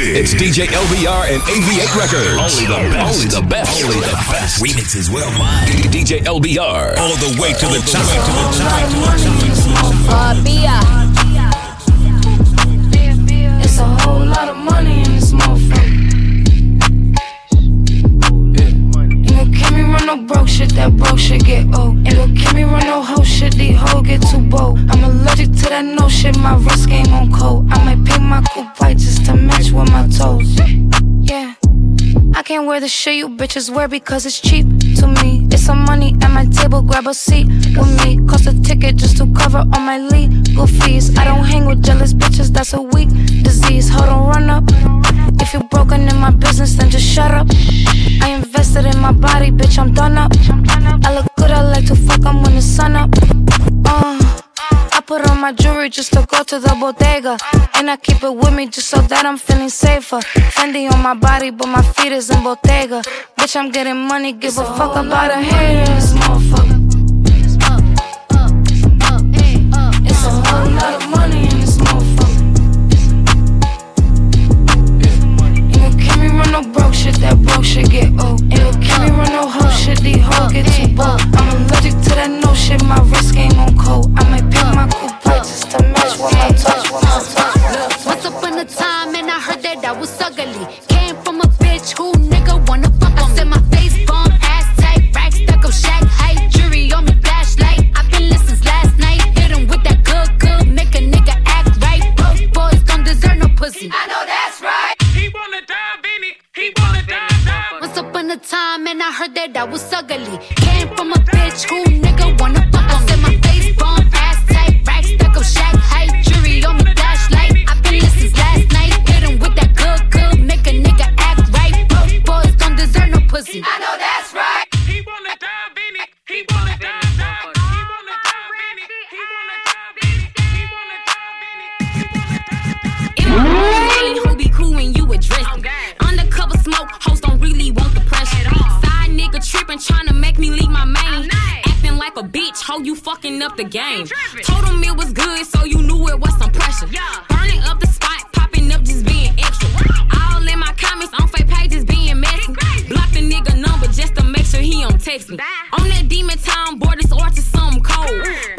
It's DJ LBR and AV8 Records. Only the best. Only the best. Only the best. Remixes worldwide. DJ LBR. All the way to the top. To the top. It's a whole lot of money no broke shit, that broke shit get old. And gon' can me run no hoe shit, these hoes get too bold. I'm allergic to that no shit, my wrist game on cold. I might paint my coupe white just to match with my toes. Yeah. I can't wear the shit you bitches wear because it's cheap to me. It's some money at my table, grab a seat with me. Cost a ticket just to cover all my legal fees. I don't hang with jealous bitches, that's a weak disease. Hold on, run up. If you're broken in my business, then just shut up. I invested in my body, bitch, I'm done up. I look good, I like to fuck, I'm when the sun up. Uh. I put on my jewelry just to go to the bodega. And I keep it with me just so that I'm feeling safer. Fendi on my body, but my feet is in Bottega. Bitch, I'm getting money, give a fuck about a haters, motherfucker. It's a whole lot of money get old. Ain't gon' me run no hoe shit, these hoes get too bold. I'm allergic to that no shit, my wrist game on cold. I might pick my coupe just to match with my touch, with my touch. Once upon a time, and I heard that I was ugly. Came from a bitch who nigga wanna fuck on me. my face bomb, ass tight, rack stuck up, shack height, jury on me, flashlight. I've been listening last night, hit him with that good, good, make a nigga act right. Broke boys don't deserve no pussy. I know that's Time, and I heard that I was ugly. Came from a bitch who nigga wanna fuck on me. my face bomb, ass tight, rack stuck up, shack height, jury on me, flashlight. I've been listening last night, hit with that good, good, make a nigga act right. Broke boys don't deserve no pussy. Tripping, trying to make me leave my main. Acting like a bitch, hoe you fucking up the game. Told him it was good, so you knew it was some pressure. Burning up the spot, popping up, just being extra. All in my comments on fake pages being messy. Block the nigga number just to make sure he don't text me. On that demon time, boy, this arch is something cold.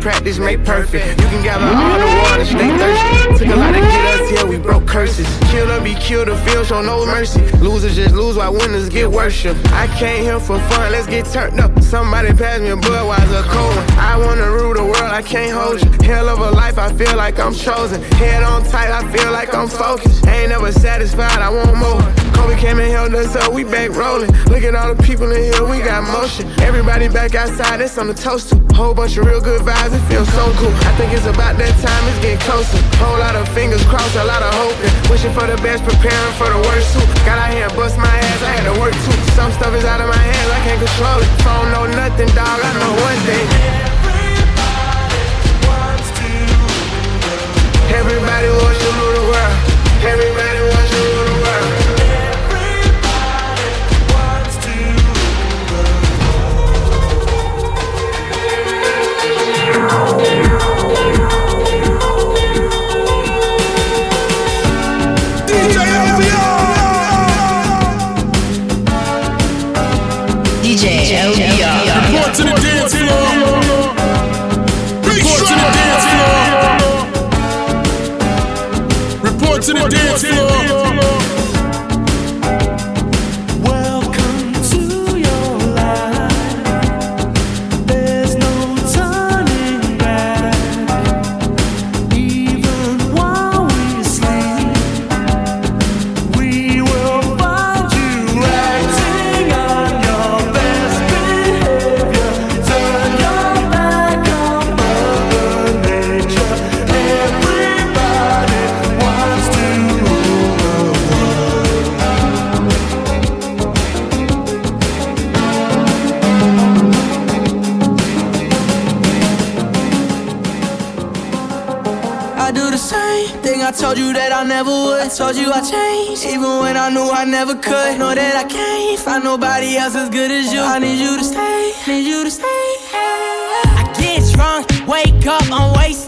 Practice make perfect. You can gather all the water, stay thirsty. Took a lot to get us here, we broke curses. Kill or be killed, the field show no mercy. Losers just lose while winners get worship. I came here for fun, let's get turned up. Somebody pass me a Budweiser cold one. I wanna rule the world, I can't hold you. Hell of a life, I feel like I'm chosen. Head on tight, I feel like I'm focused. Ain't never satisfied, I want more. Kobe came and held us up, we back rolling. Look at all the people in here, we got motion. Everybody back outside, that's on the toaster. Whole bunch of real good vibes, it feels so cool. I think it's about that time, it's getting closer. Whole lot of fingers crossed, a lot of hoping. Wishing for the best, preparing for the worst too. Got out here and bust my ass, I had to work too. Some stuff is out of my hands, I can't control it. Phone know nothing, dog, I know one thing. Everybody wants to rule the world. Everybody DJ Told you I changed, even when I knew I never could. Know that I can't find nobody else as good as you. I need you to stay, need you to stay. I get drunk, wake up, I'm wasted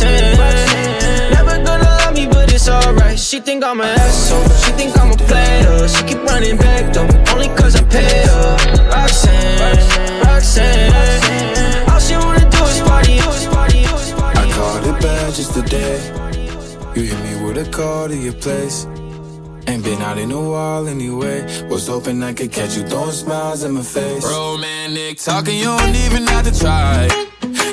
Roxanne. Never gonna love me, but it's alright. She think I'm an asshole. She think I'm a player. She keep running back though, only cause I pay her. Roxanne, Roxanne. All she wanna do is party, is party. I called it bad just today. You hit me with a call to your place. Ain't been out in a while anyway. Was hoping I could catch you throwing smiles in my face. Romantic talking, you don't even have to try.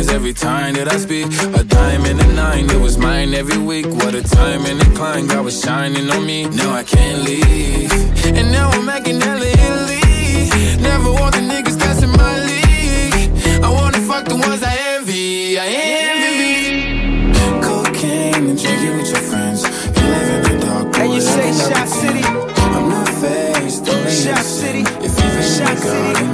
of every time that I speak. A dime and a nine, it was mine every week. What a time and a climb, God was shining on me. Now I can't leave. And now I'm making hella Italy. Never want the niggas that's in my league. I wanna fuck the ones I envy. I envy. Cocaine and drinking with your friends. You live in the dark, boy, And you say Shot. City. I'm not faced, Shot. City. If you've been in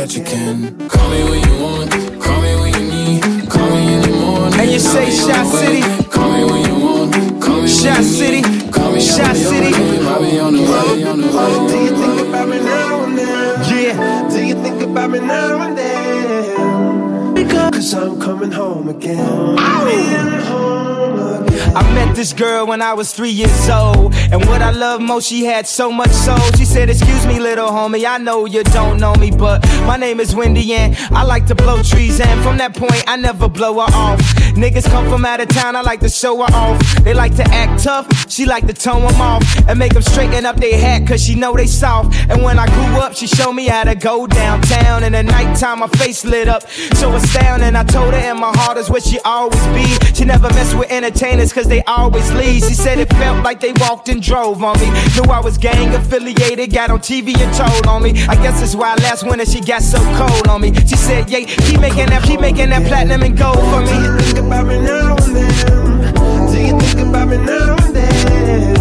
that you can. Call me when you want, call me when you need. Call me in the morning. And you I'll say be on Shot the way. City. Call me when you want, call me Shot when you City. need. Call me Shot I'll be on City. the way. I'll be on the way, on the way. Do you think about me now and then? Yeah. Do you think about me now and then? Because Cause I'm coming home again. Coming home again. I met this girl when I was three years old. And what I love most, she had so much soul. She said, Excuse me, little homie, I know you don't know me, but my name is Wendy and I like to blow trees. And from that point, I never blow her off. Niggas come from out of town, I like to show her off. They like to act tough, she like to tone them off. And make them straighten up their hat, cause she know they soft. And when I grew up, she showed me how to go downtown. And at nighttime, my face lit up. So astounding, I told her, and my heart is where she always be. She never mess with entertainers, cause they always leave. She said it felt like they walked and drove on me. Knew I was gang affiliated, got on TV and told on me. I guess that's why last winter she got so cold on me. She said, yeah, keep making that, keep making that platinum and gold for me. About me now and then? Do you think about me now and then?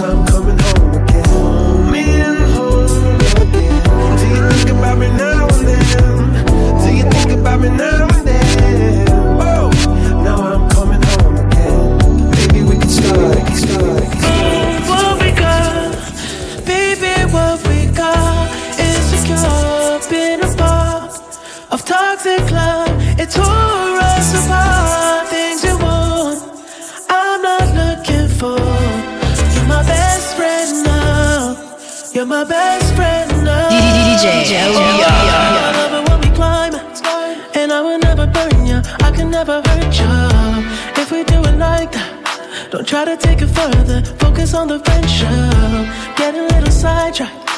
I'm coming home again. Do you think about me now and then? Do you think about me now and then? Oh, now I'm coming home again. Maybe we can start, we start. What we got, baby, what we got is secure. Been a part of toxic love. It tore try to take it further. Focus on the friendship. Get a little sidetracked.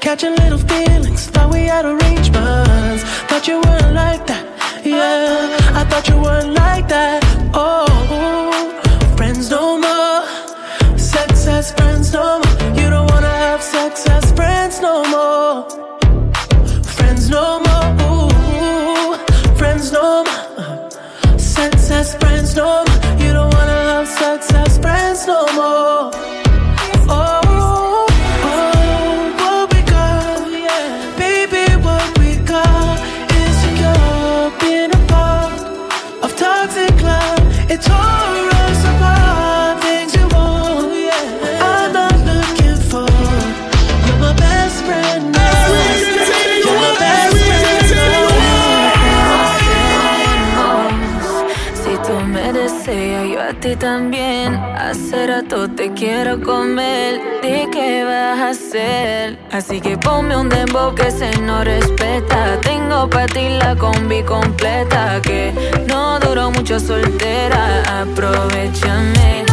Catching little feelings. Thought we had arrangements. Thought you weren't like that. Yeah, I thought you weren't like that. Oh, friends no more. Sex as friends no more. You don't wanna have sex as friends no more. Friends no more. Ooh, friends no more. Sex as friends no more. Te quiero comer, ¿de qué vas a hacer? Así que ponme un dembow que se no respeta. Tengo para ti la combi completa. Que no duró mucho soltera. Aprovechame.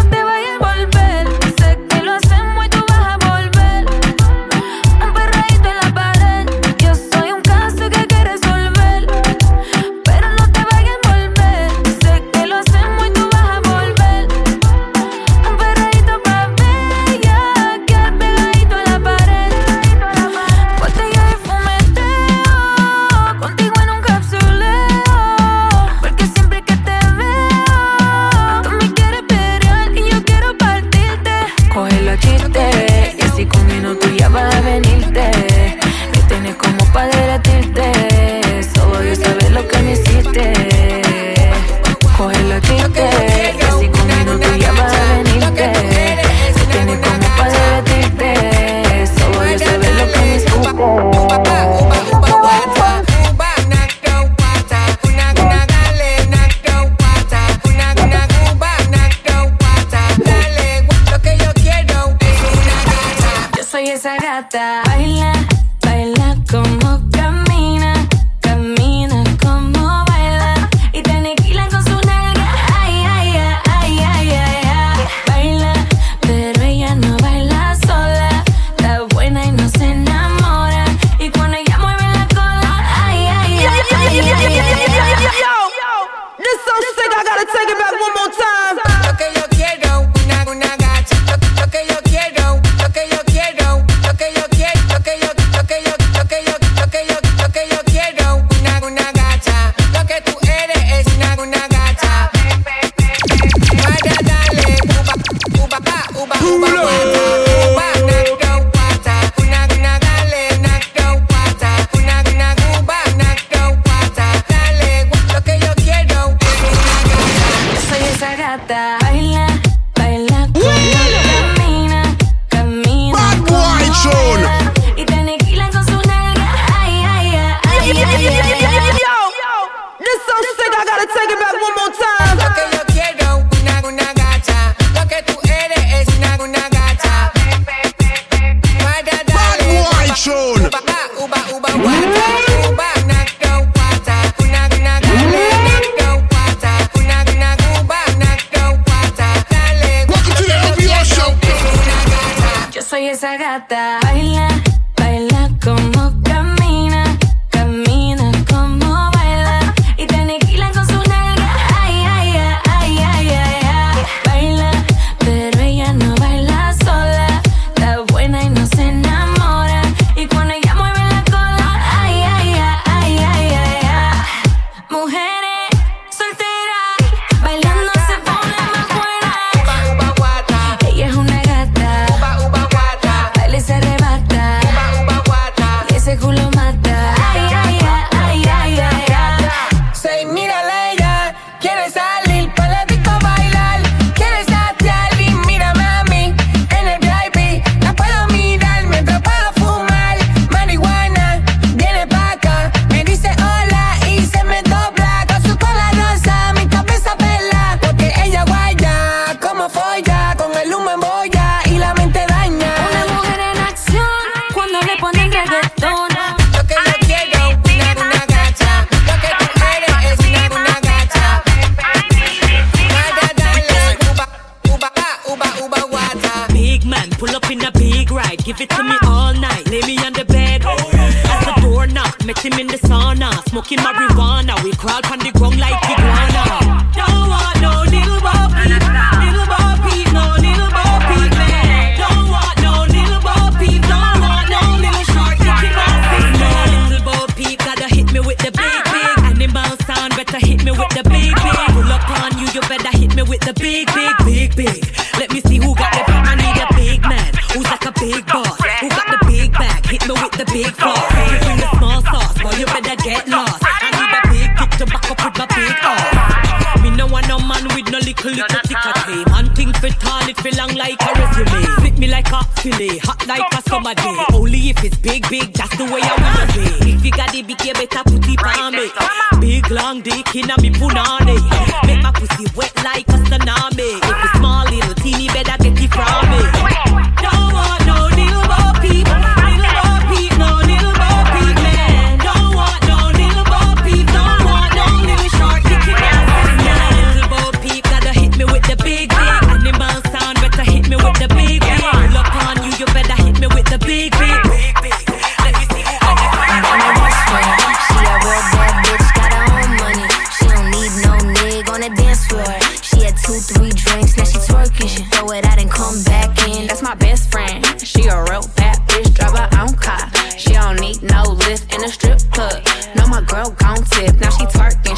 Baila, baila como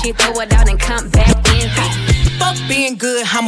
she throw it out and come back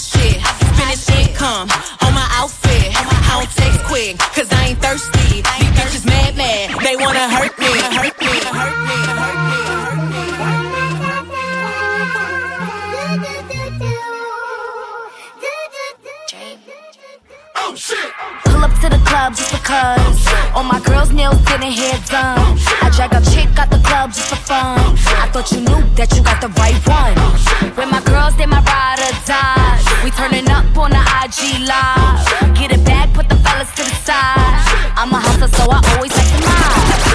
shit. Finish income on my outfit. I don't text quick, cause I ain't thirsty. These bitches mad, mad. They wanna hurt me, hurt me, hurt me, hurt me. Oh shit! To the club just because. All my girls' nails getting hair done. I drag a chick out the club just for fun. I thought you knew that you got the right one. When my girls, they my ride or die. We turning up on the IG live. Get it back, put the fellas to the side. I'm a hustler, so I always like to mob.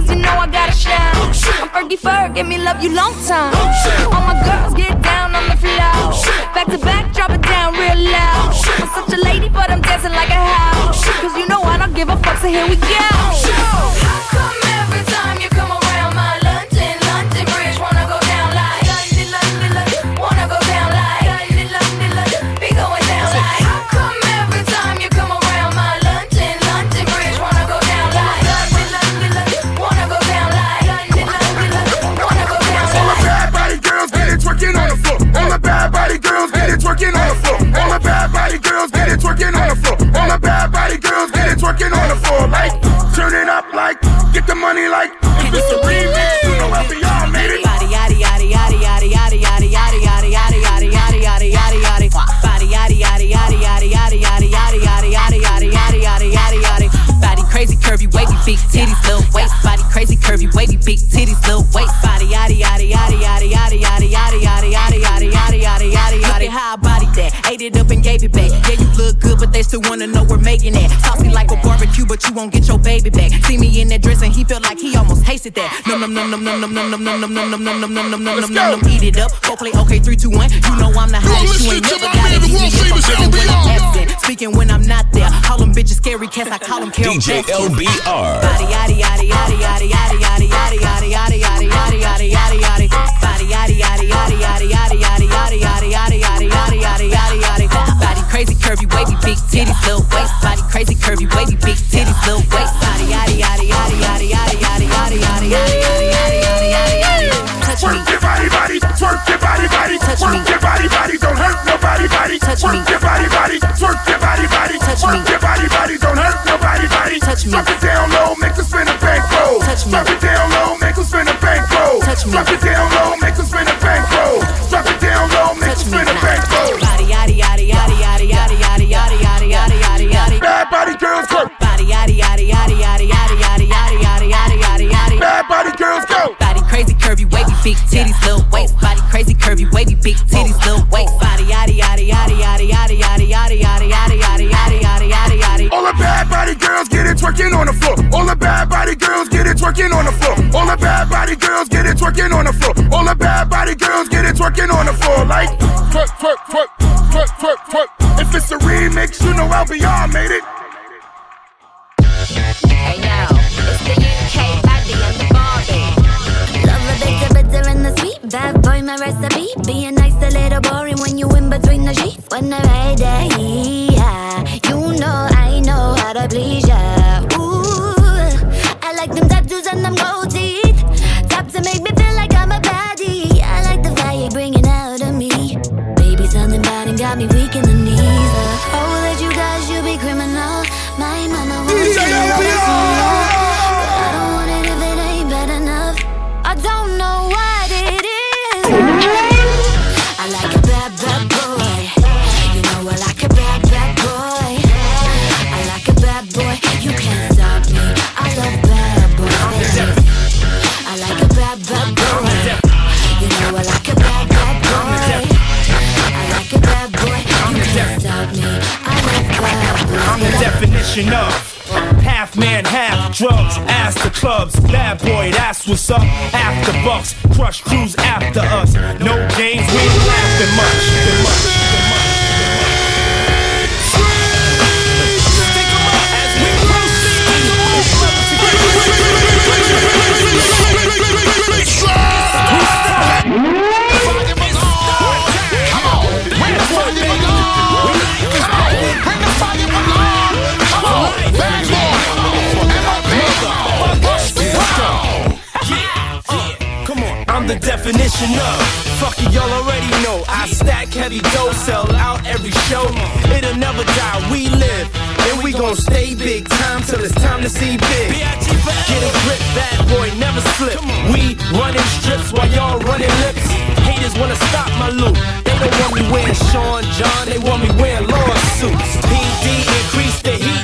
Cause you know I gotta oh, shine. I'm Fergie Ferg, give me love you long time. Oh, All my girls get down on the floor. Oh, back to back, drop it down real loud. I'm such a lady, but I'm dancing like a house. Cause you know I don't give a fuck, so here we go. How come body girls get it twerking on the floor. All the bad body girls get it twerking on the floor. Like, turn it up like, get the money like. If it's a remix, you know all made it. Body yaddy yaddy yaddy yaddy yaddy yaddy yaddy yaddy yaddy yaddy yaddy yaddy yaddy yaddy body yaddy yaddy yaddy yaddy yaddy yaddy yaddy yaddy yaddy yaddy yaddy yaddy body crazy curvy wavy big titties little waist body crazy curvy wavy big titties little waist body yaddy look good still wanna know we're making that saucy like a barbecue but you won't get your baby back see me in that dress and he felt like he almost tasted that num num num num num num num num num num num num num num num num num num num eat it up go play okay three two one you know I'm the hottest you ain't never gotta be me if I'm speaking when I'm absent speaking when I'm not there call them bitches scary cats I call them Carol DJ Baskins. LBR. Body yaddy yaddy yaddy yaddy yaddy yaddy yaddy yaddy yaddy yaddy yaddy yaddy yaddy yaddy body yaddy yaddy yaddy yaddy yaddy yaddy yaddy yaddy yaddy yaddy yaddy crazy curvy wavy big titties little waist body crazy curvy wavy big titties little waist body yaddy yaddy yaddy yaddy yaddy yaddy yaddy yaddy yaddy yaddy yaddy yaddy yaddy touch me Twerk your body, body, twerk your body, body, Touch me. your body, body, don't hurt nobody, body, Touch me. your body, body, twerk your body, body, Touch me. your body, body, don't hurt nobody, body, Touch me. Drop it down low, make us spin a bankroll. Touch me. Drop it down low, make us spin a bankroll. Touch me. Drop it down curvy wavy big titties little waist body crazy curvy wavy big titties little waist body yaddy yaddy yaddy yaddy yaddy yaddy yaddy yaddy yaddy yaddy yaddy yaddy yaddy yaddy All the bad body girls get it twerking on the floor. All the bad body girls get it twerking on the floor. All the bad body girls get it twerking on the floor. All the bad body girls get it twerking on the floor. Like twerk, twerk, twerk, twerk, twerk, twerk. If it's a remix, you know LBR made it. Hey yo, it's the UK Bad boy, my recipe. Being nice, a little boring when you in between the sheets. When I ride that, yeah, you know I know how to please ya. Ooh, I like them tattoos and them gold teeth. Tap to make me feel like I'm a baddie. I like the fire bringing out of me. Baby, something bad and got me weak of half man, half drugs, ass to clubs. Bad boy, that's what's up. After bucks, crush crews after us. No games, we ain't laughing much. I'm the definition of. Fuck it, y'all already know. I stack heavy dough, sell out every show. It'll never die, we live. And we gon' stay big time till it's time to see big. Get a grip, bad boy, never slip. We running strips while y'all running lips. Haters wanna stop my loot. They don't want me wearing Sean John They want me wearing lawsuits. PD increase the heat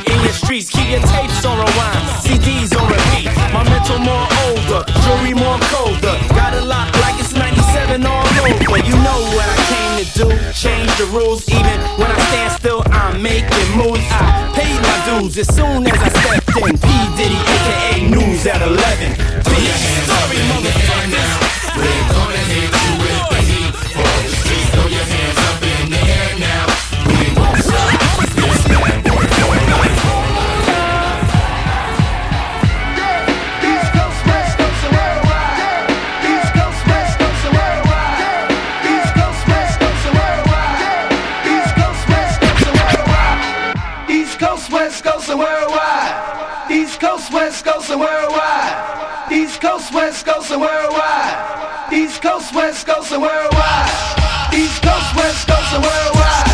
your tapes on rewind, CDs on repeat My mental more older, jewelry more colder. Got a lot like it's 97 all over. You know what I came to do, change the rules. Even when I stand still, I'm making moves. I paid my dues as soon as I stepped in. P. Diddy, aka News at 11 Big story, motherfuckers. We're gonna hit you and worldwide. East Coast, West Coast, and worldwide. East Coast, West Coast, and worldwide.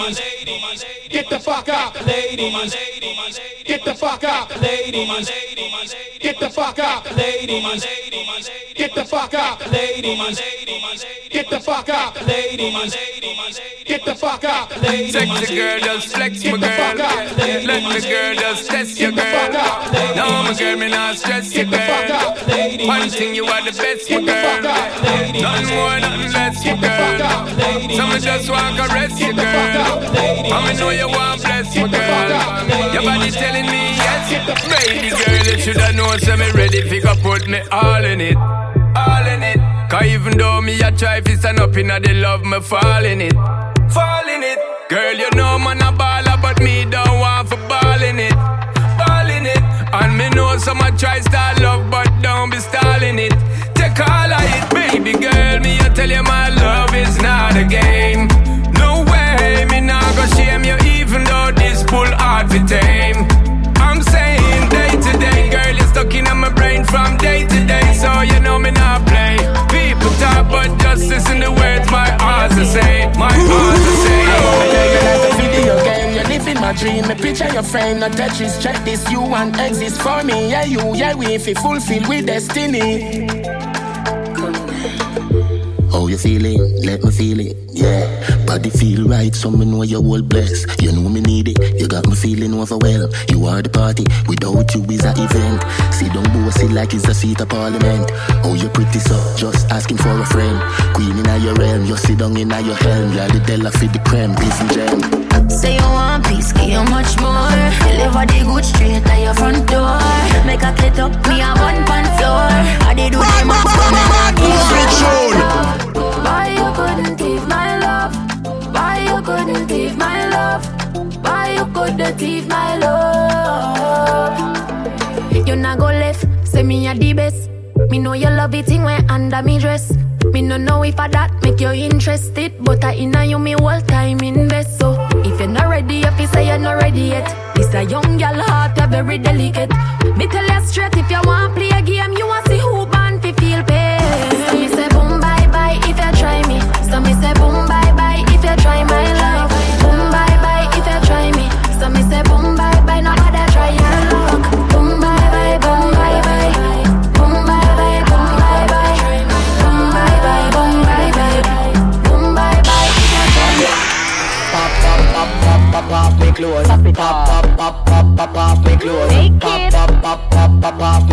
Ladies, get the fuck out. Ladies, get the fuck out. Ladies, get the fuck out. Ladies, get the fuck out. Ladies, get the fuck out. Ladies, get the fuck out. Ladies, Sexy girl, just flex my girl. Let the girl just test your girl. No, my girl, me not stress your girl. One thing, you are the best, my girl. Nothing more, nothing less, your girl. So me just want caress your girl. I know you want bless my girl. Your body telling me yes. Baby girl, you shoulda known, so me ready fi go put me all in it. All in it. Cause even though me a try fi stand up inna the love, me fall in it. Fall in it. Girl, you know man a baller, but me don't want for ball in it. Ball in it. And me know some a try start love, but don't be stalling it. Take all of it, baby girl. Me I tell you my love is not a game. No way, me not go shame you, even though this pull hard to tame. justice in the words my eyes are saying. My eyes are saying. You're living my dream, a picture your frame, not Tetris. Check this, you want exist for me. Yeah, you, yeah, we, if you fulfill with destiny. How you feeling? Let me feel it. Yeah, body feel right, so me know you're all blessed. You know me need it. You got me feeling overwhelmed. You are the party, without you is a event. Sit down, bossy like it's a seat of parliament. Oh, you're pretty so, just asking for a friend. Queen in your realm, you sit down in your helm. You're the Della for the creme, this and gem. Say you want peace, give you much more. Deliver the good straight at your front door. Make a clit up, me a one pan floor. I did do the math, so me not give Why you couldn't leave my love? Why you couldn't leave my love? Why you couldn't leave my love? You not go left, say me a the best. Me know you love it thing when under me dress. Me no know if I that make you interested, but I inna you me whole time invest. So if you're not ready, if you say you're not ready yet, this a young girl heart, you very delicate. Me tell you straight, if you want play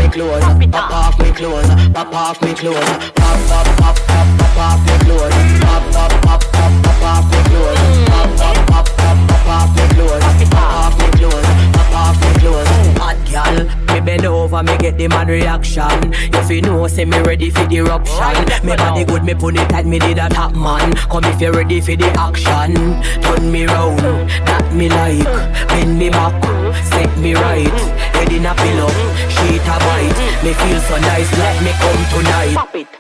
clothes. Pop off me clothes. Pop off me clothes. Pop, pop, pop, pop, pop, pop, me clothes. Bend over, me get the man reaction. If you know, say me ready for the eruption. Me body good, me put it tight, me need a top man. Come if you ready for the action. Turn me round, that me like. Bend me back, set me right. Head in a pillow, sheet a bite. Me feel so nice, let me come tonight. Pop it.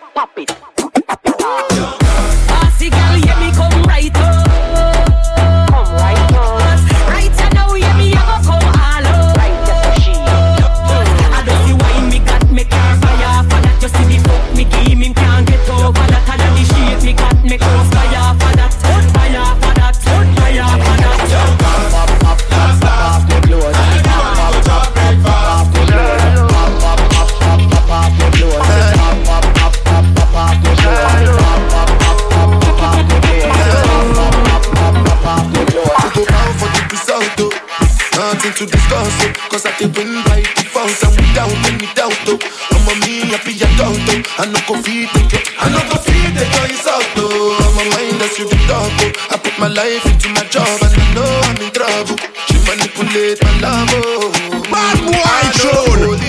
Discuss, oh. Cause I can win by default and without any doubt, oh. I'm a me happy adult, oh. I no go feed the girl, I no go feed the girl out, oh. I'm a mind that's you the dog, oh. I put my life into my job and I know I'm in trouble. She manipulate my love, oh. Bad boy, John.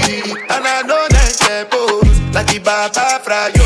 And I know that they pose like the Baba Frayo,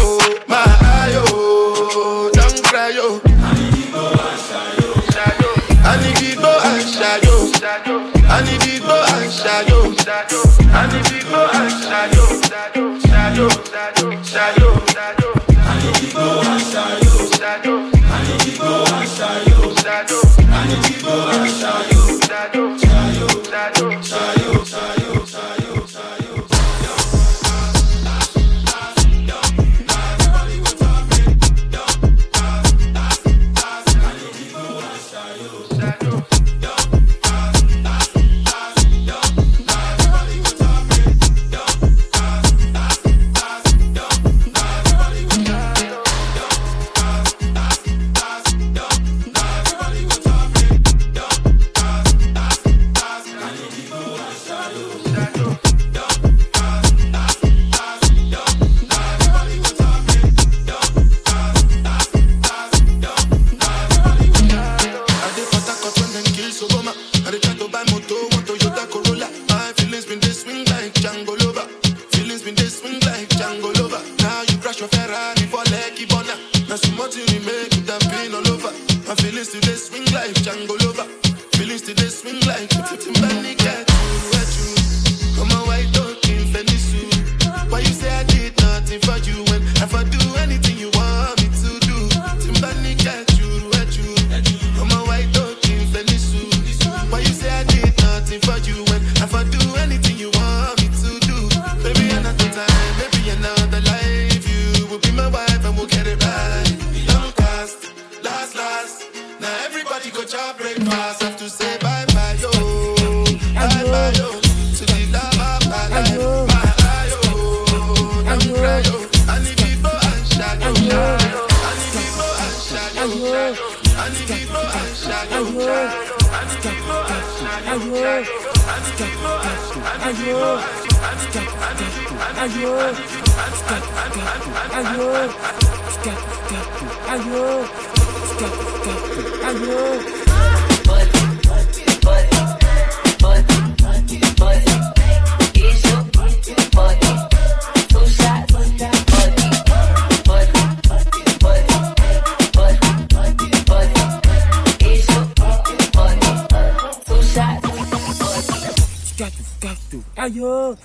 ayo,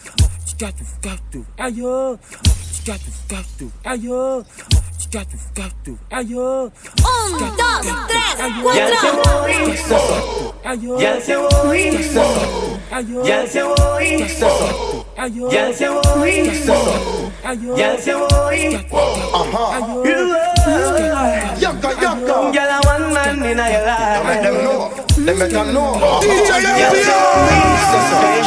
got to, got to, ayo, got to, got to, ayo, got to, got to, ayo. Un, dos, tres, cuatro. Ya se voy, ya se voy, ya se voy, ya se voy, Ajá. Yoko, yoko. You're the one man in your life. Let me can know. DJ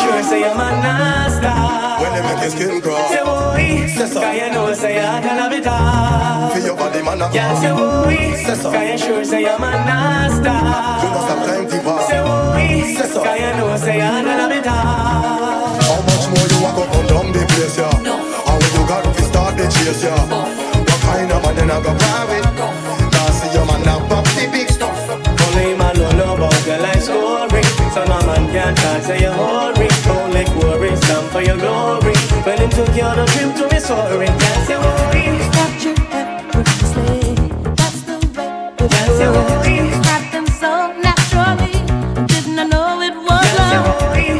Sure say I'm a nasty. When they make your skin crawl. Say boy. Say so. Cause you know say I can have it all. Feel your body man up. Yeah say boy. Say so. Cause you sure say I'm a nasty. You must have time to pass. Say boy. Say so. Cause you know say I can have it all. How much more you walk up and down the place yeah? No. And when you got to start the chase yeah? What kind of man then I got private? So no man can try, say you hurry. Don't like worry, stand for your glory. When him took you on a trip to his Can't say worry. Stop That's the way Don't worry. So naturally Didn't I know it was love?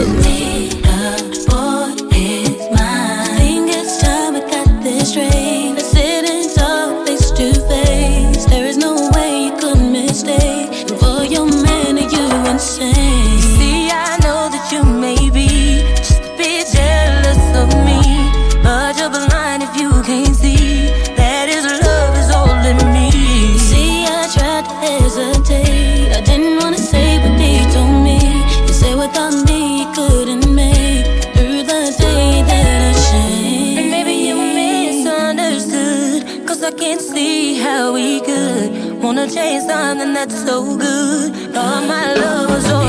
Love. Change something that's so good. All my love was.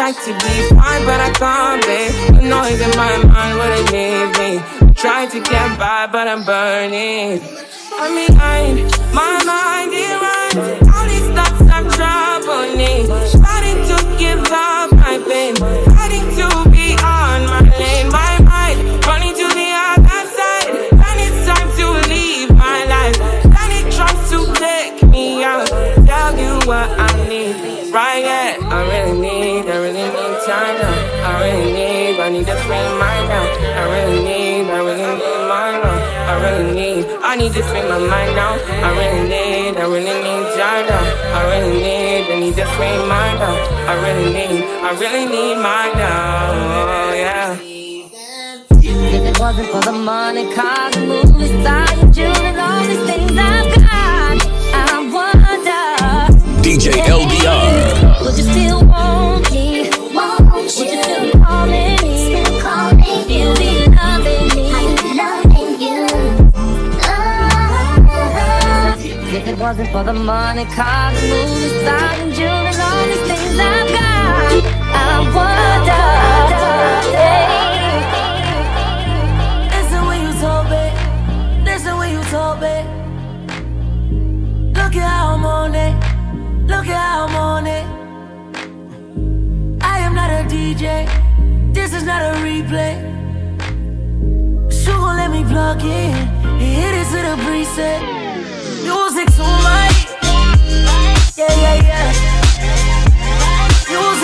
tried to be fine, but I can't be. The noise in my mind wouldn't leave me. I tried to get by, but I'm burning. I mean, I, my mind it runs. All these thoughts I'm troubling. Starting to give up I've been Starting to I need to free my mind now. I really need, I really need Jada. I really need, I need to free my mind now. I really need, I really need my now. Oh, yeah. If it wasn't for the money, cars, and movies, style, jewelry, all these things I've got, I wonder. DJ LBR. Would you still wasn't for the money, cars, movies, style, and jewelry, all these things I've got, I wonder. Listen when you. Listen you talk, babe. Look at how I'm on it. Look at how I'm on it. I am not a DJ. This is not a replay. Gon' let me plug in and hit it to the preset. Music to my yeah yeah yeah. Music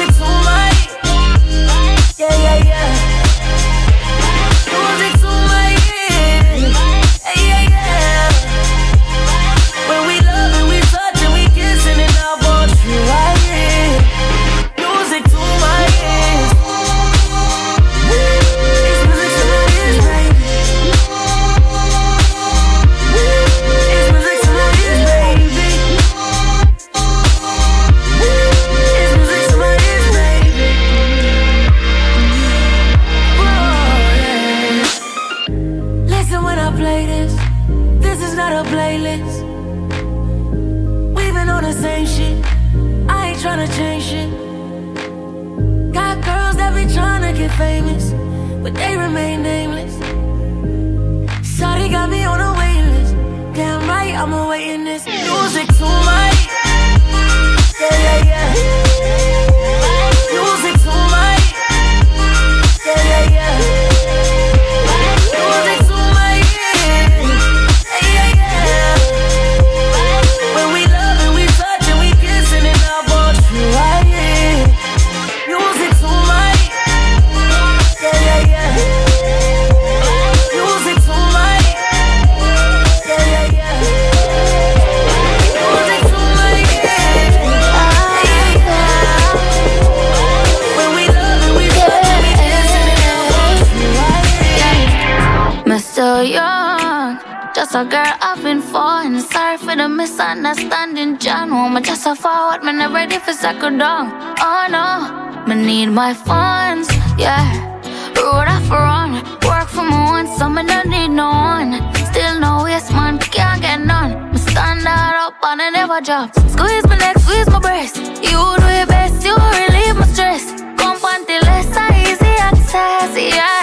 a girl I've been falling. Sorry for the misunderstanding, John. Woman, just a forward, me not ready for second down. Oh no, me need my funds, yeah. Road off run, work for my one, so me don't need no one. Still no waste man, can't get none. Me stand up and I never drop. Squeeze my neck, squeeze my breast. You do it best, you relieve my stress. Come panty less, easy access, yeah.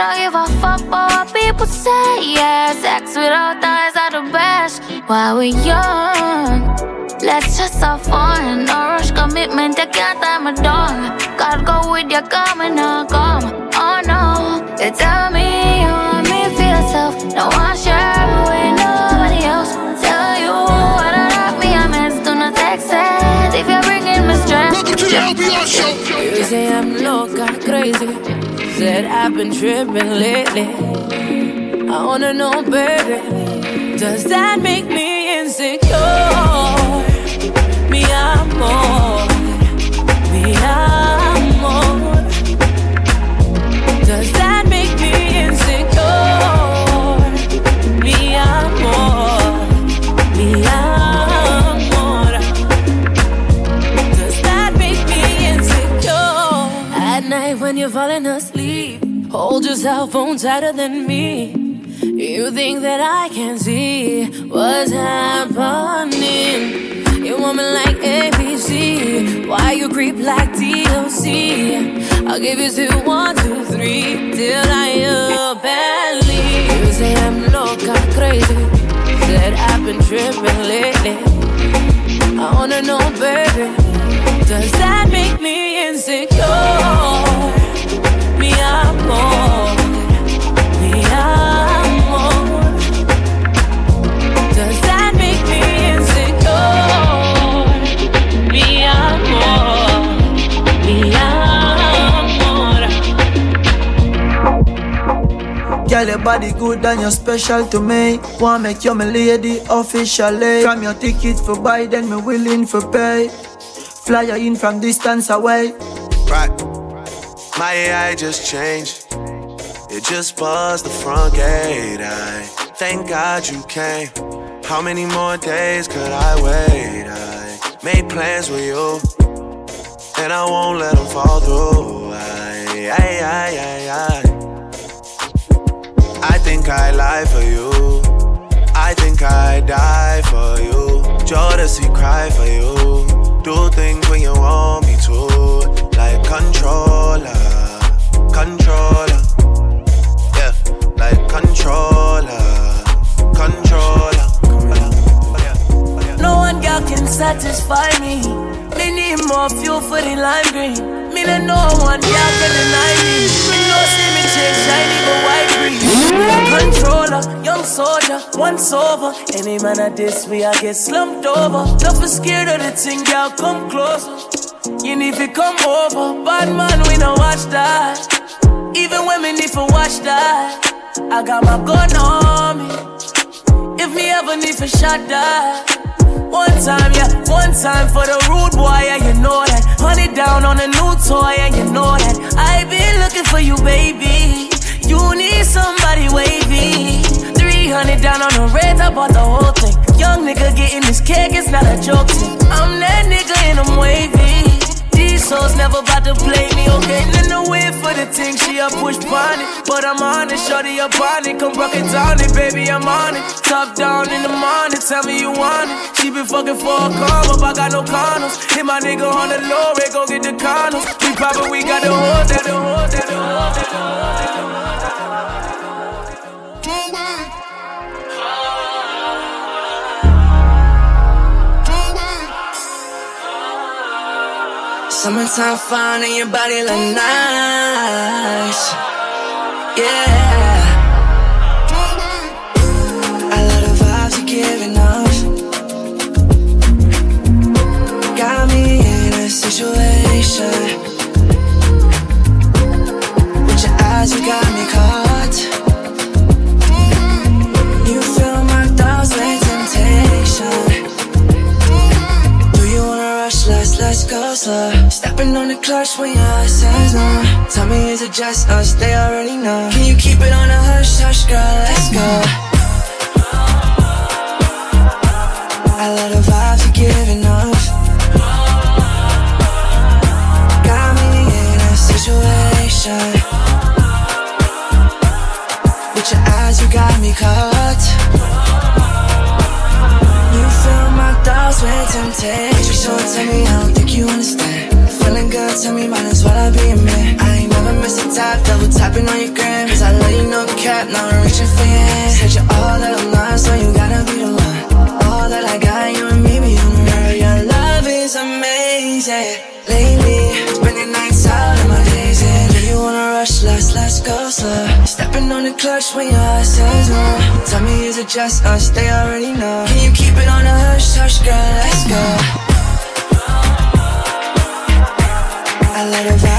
Don't give a fuck about what people say, yeah. Sex without ties are the best. While we young, let's just have fun. No rush commitment, you can't tie me down. Gotta go with your come and not come. Oh no, you tell me you want me for yourself. No one share with nobody else. Tell you what I love me, I'm do not text it. If you're bringing me stress. Welcome to the LBR show. You say I'm loca, crazy. I've been tripping lately. I wanna know, baby, does that make me insecure? Me amor, me amor. Does that make me insecure? Me that make me insecure? At night when you're falling asleep, hold your cell phone tighter than me. You think that I can see what's happening? You want me like ABC? Why you creep like TLC? I'll give you two, one, two, three, till I and leave. You say I'm loca, crazy. Said I've been tripping lately. I wanna know, baby, does that make me insecure? Girl, your body good and you're special to me. Wanna make you my lady officially. From your ticket for buy, then me willing for pay. Fly you in from distance away. Right. My AI just changed. It just buzzed the front gate. I thank God you came. How many more days could I wait? I made plans with you, and I won't let them fall through. I, I, I, I, I. I think I lie for you. I think I die for you. Jodeci cry for you. Do things when you want me to, like controller, controller, yeah, like controller, controller. No one girl can satisfy me. Me need more fuel for the lime green. Me no one girl can deny me. Me know see me change shiny but white green. Controller, young soldier, once over. Any man at this way I get slumped over. Don't be scared of the thing, girl, come closer. You need to come over. Bad man, we no watch that. Even me need to watch that. I got my gun on me. If me ever need to shot that. One time, yeah, one time for the rude boy, yeah, you know that. Honey down on a new toy, and you know that. I've been looking for you, baby. You need somebody wavy. 300 down on the red, I bought the whole thing. Young nigga getting this cake, it's not a joke. I'm that nigga and I'm wavy. Souls never about to play me, okay? In the way for the thing, she a push bunny. But I'm on it, shorty up on it. Come rock it down it, baby, I'm on it. Top down in the morning, tell me you want it. She been fucking for a come up, I got no condoms. Hit my nigga on the low, go get the condoms. We poppin', we got the that, the hold that, the hold that, the hold that, the hold Summertime fun and your body look nice. Yeah. I love the vibes you're giving off. Got me in a situation. With your eyes, you got let's go slow. Stepping on the clutch when your says no. Tell me is it just us? They already know. Can you keep it on a hush hush, girl? Let's go. I love the vibes you're giving off. Got me in a situation. With your eyes, you got me caught. Fill my thoughts with temptation. So tell me, I don't think you understand. Feeling good, tell me, might as well I be a man. I ain't never miss a tap, double tapping on your gram. Cause I love you, no cap, now I'm reaching for your hand. Said you're all that I'm not, so you gotta be the one. Go slow. Stepping on the clutch when your heart says no. Tell me, is it just us? They already know. Can you keep it on a hush, hush, girl? Let's go. I love the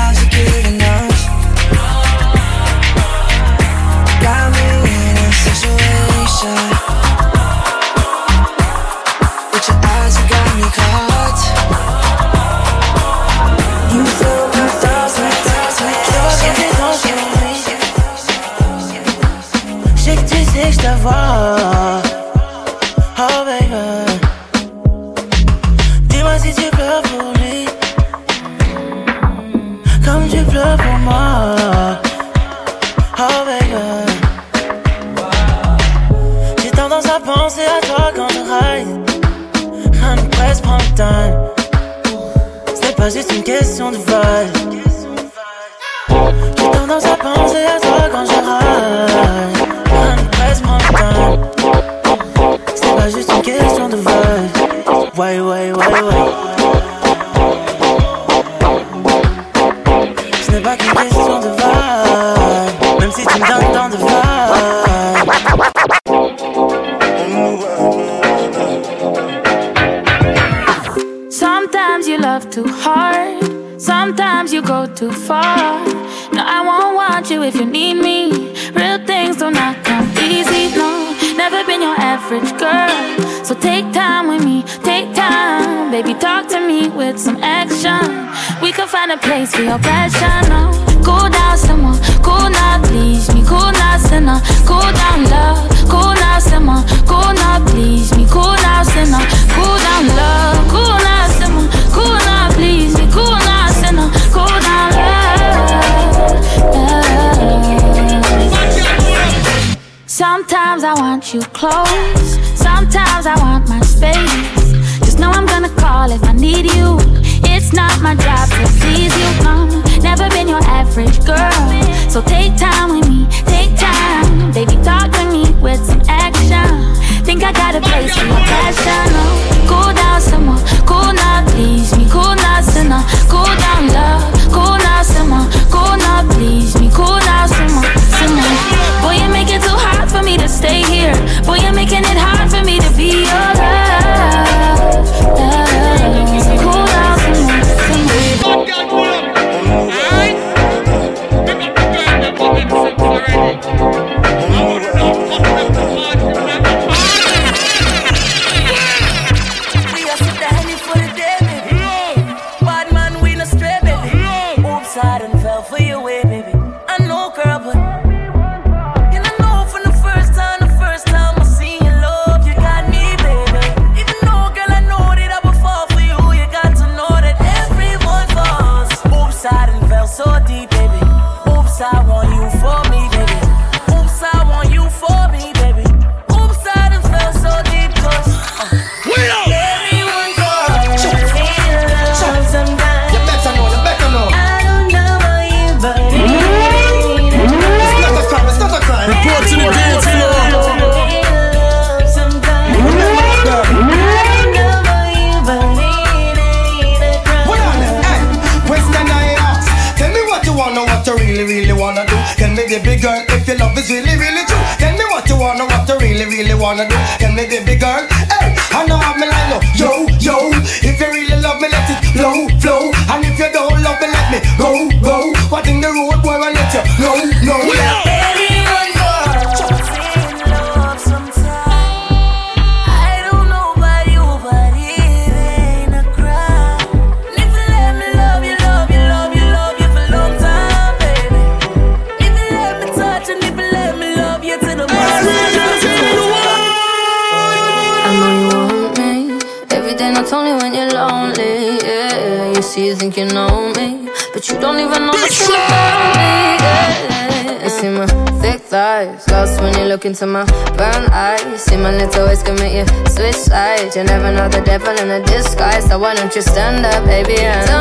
surrender, baby. I'm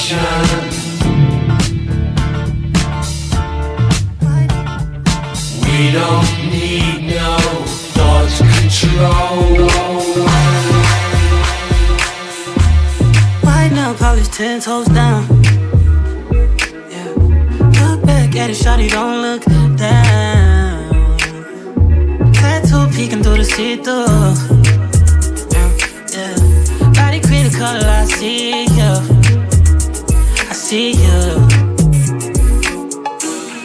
We don't need no thought control. Right now, polish ten toes down. Yeah. Look back at it, shawty, don't look down. Tattoo peeking through the see-through. Yeah. Body create a color, I see you. I see you.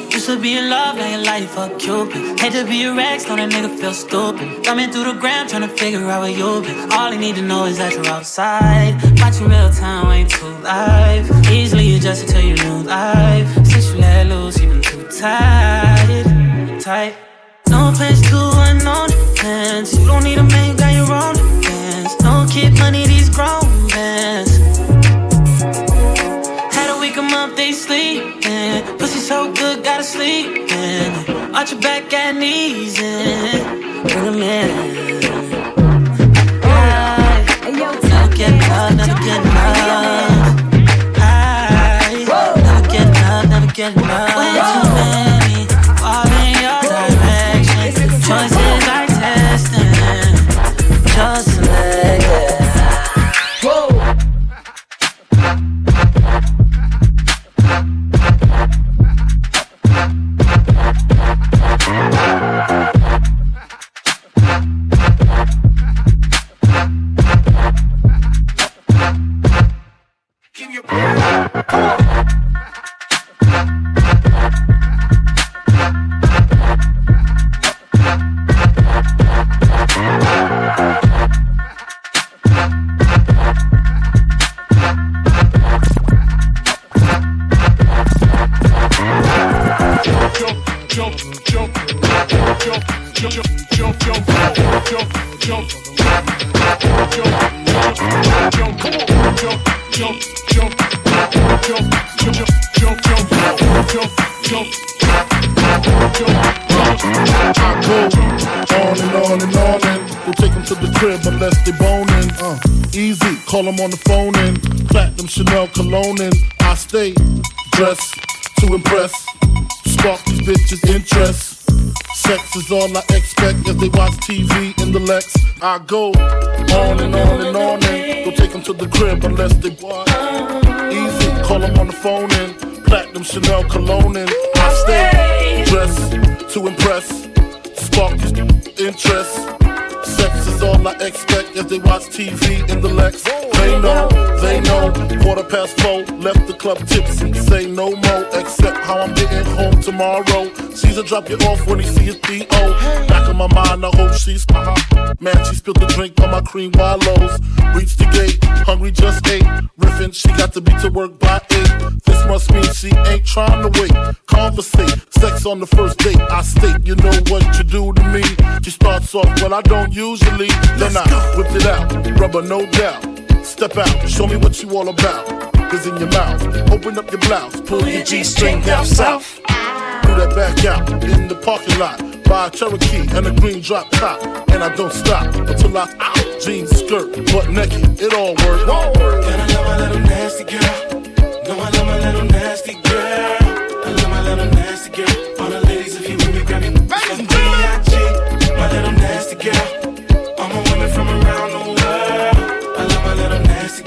Used to be in love, now your life a cupid. Hate to be a Rex, don't that nigga feel stupid. Coming through the gram, trying to figure out where you been. All I need to know is that you're outside. Watching real time, ain't too live. Easily adjusted to your new life. Since you let loose, you been too tight. Tight. No place to unknown plans. You don't need a man, you got your own plans. No kid money, these grown plans. Week, 'em up, they sleeping. Pussy so good, gotta sleep in. Arch your back and knees in. Bring 'em in. Never get enough, never get enough. Aye. Never get enough, never get enough. I go on and on and on and we'll take them to the crib unless they what? Easy, call them on the phone and platinum Chanel cologne and I stay dressed to impress, spark his interest. Sex is all I expect as they watch TV in the Lex. They know, they know. Quarter past four, left the club tipsy. Say no more, except how I'm getting home tomorrow. Caesar drop you off when he see his D.O. Back in my mind, I hope she's Man, she spilled the drink on my cream wallows. Reached the gate, hungry just ate. Riffin', she got to be to work by eight. Must mean she ain't trying to wait. Conversate, sex on the first date. I state, you know what you do to me. She starts off, well, I don't usually. Then I whip it out, rubber no doubt. Step out, show me what you all about. Is in your mouth, open up your blouse, pull your G string down south. Do that back out in the parking lot. Buy a Cherokee and a green drop top. And I don't stop until I out. Jeans, skirt, butt naked, it all works. And I love my little nasty girl. No, I love my little nasty girl. I love my little nasty girl. All the ladies, if you with me, grab me. Some B.I.G. My little nasty girl.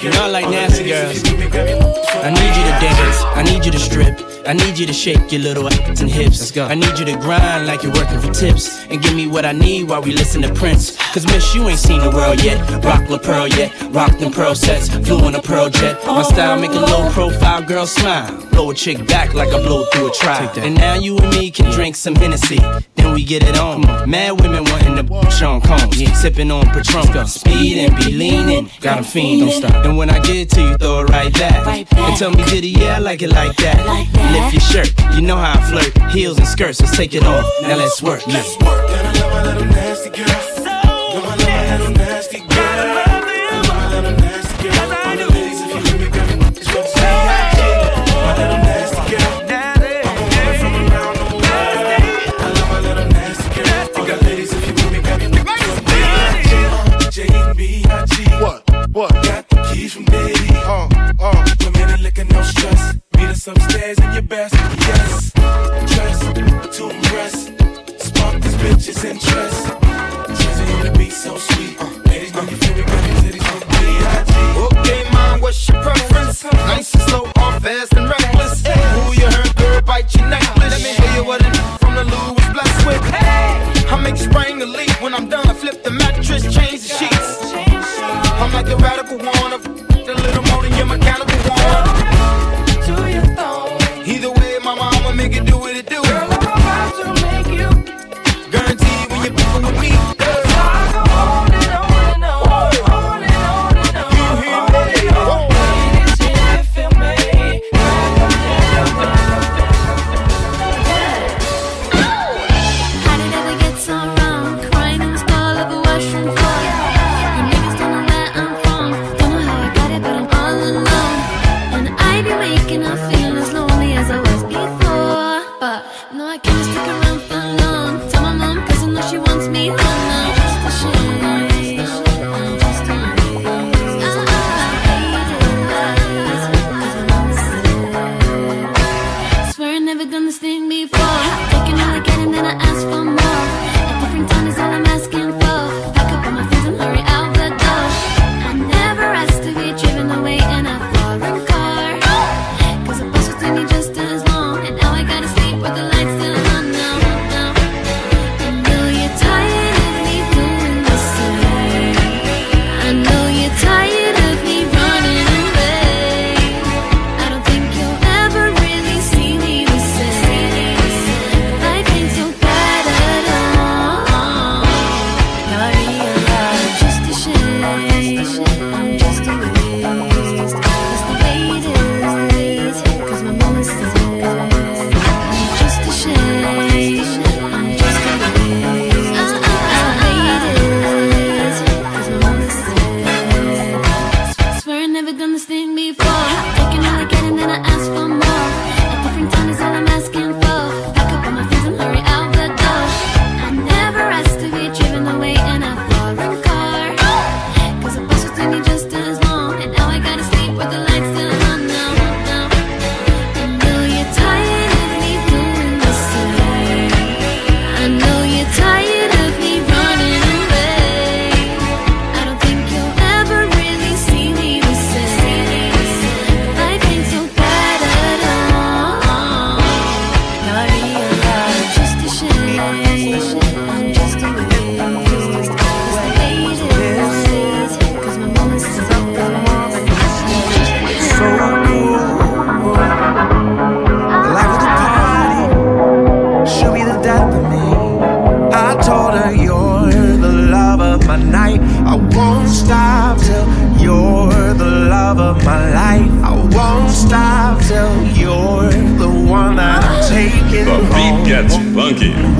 You know I like nasty girls. I need you to dance. I need you to strip. I need you to shake your little ass and hips. Let's go. I need you to grind like you're working for tips. And give me what I need while we listen to Prince. Cause miss, you ain't seen the world yet. Rock La Pearl yet. Rock them pearl sets. Flew in a Lear jet. My style make a low profile girl smile. Blow a chick back like I blow through a trial. And now you and me can drink some Hennessy. Then we get it on. Mad women wanting to Sean Combs. Sipping on Patron. Speed and be leaning. Got a fiend. Don't stop. And when I get to you, throw it right back. And tell me, did he? Yeah, I like it like that. Lift your shirt. You know how I flirt. Heels and skirts. Let's take it off. Now let's work. Let's work. nasty girl. Know I love my little nasty girl. What? What? Got the keys from Diddy. Uh, uh. Women and liquor, no stress. Meet us upstairs in your best. Yes. Dress to impress. Spark these bitches' interest. Jazzy on the beat, so sweet. Ladies, know you feel me, baby, titties from B.I.G. Okay, mom, what's your preference? Nice and slow, or fast and reckless? Who you heard, girl, bite your necklace? Let me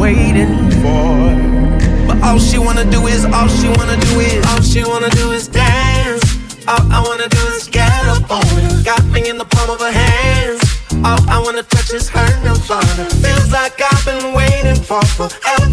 Waiting for. But all she wanna do is, all she wanna do is, all she wanna do is dance. All I wanna do is get up on it. Got me in the palm of her hands. All I wanna touch is her nirvana. Feels like I've been waiting for forever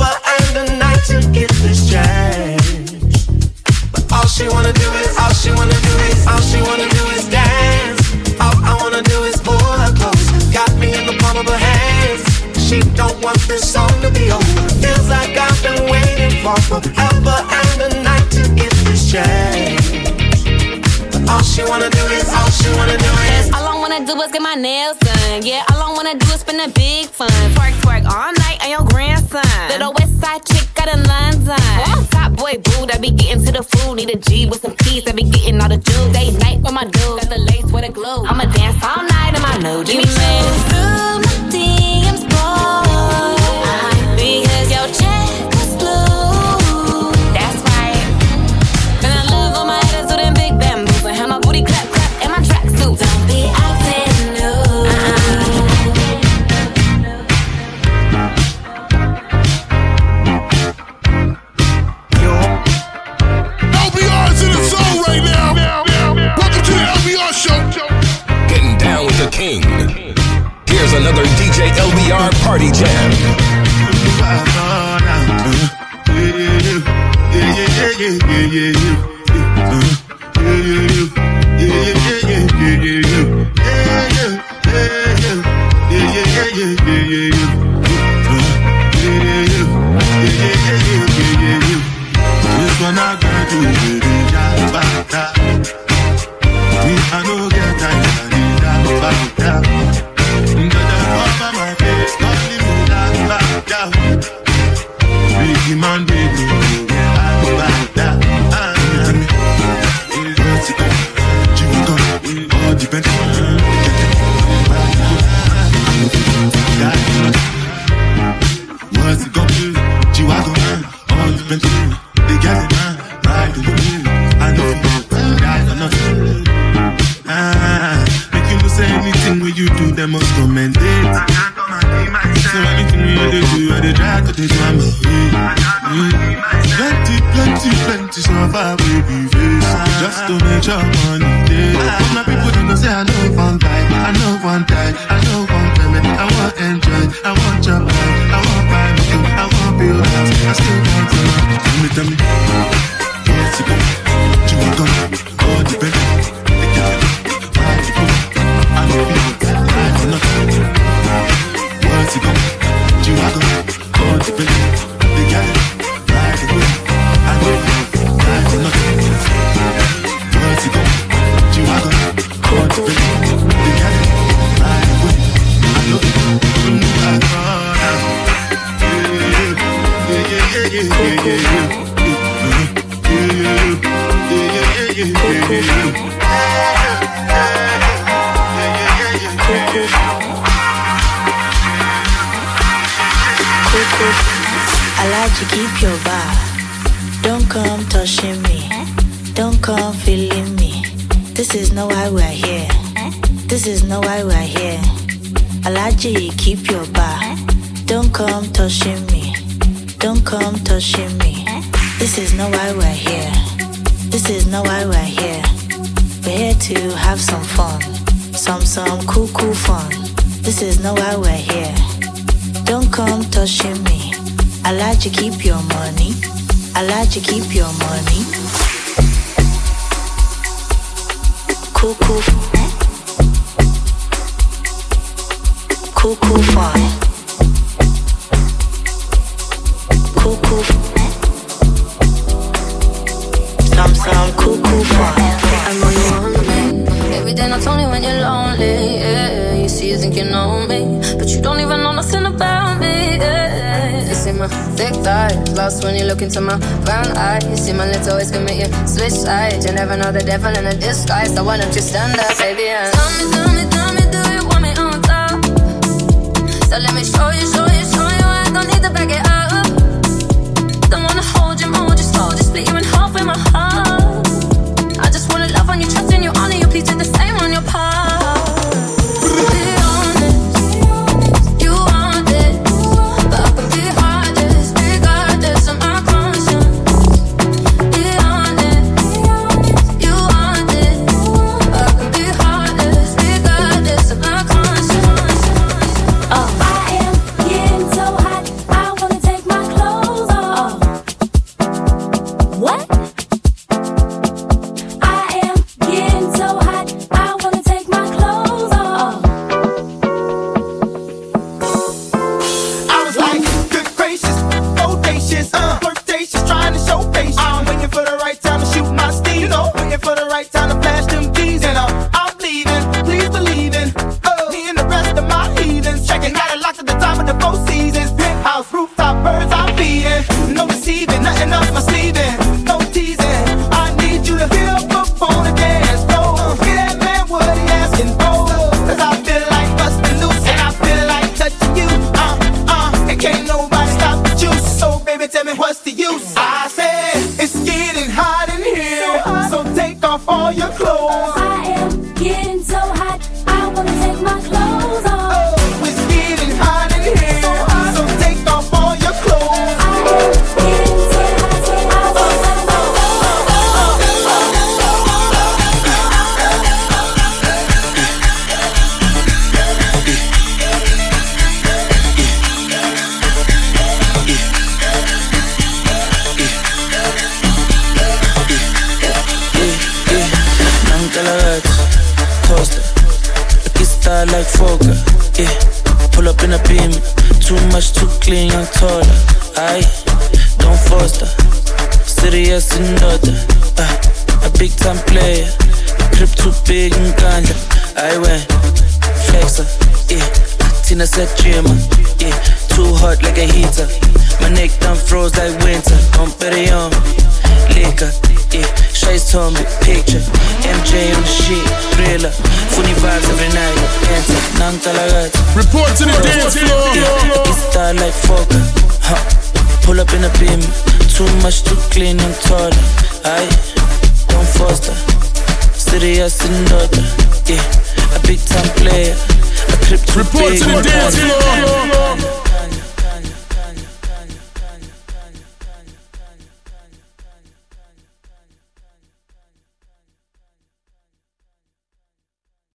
was get my nails done. Yeah, all I wanna do is spend a big fun. Twerk, twerk all night on your grandson. Little west side chick out in London. Oh, top boy boo, I be getting to the food. Need a G with some peas, I be getting all the juice. Day night with my dude, got the lace with the glue. I'ma dance all night in my new Jimmy Choo. to your money.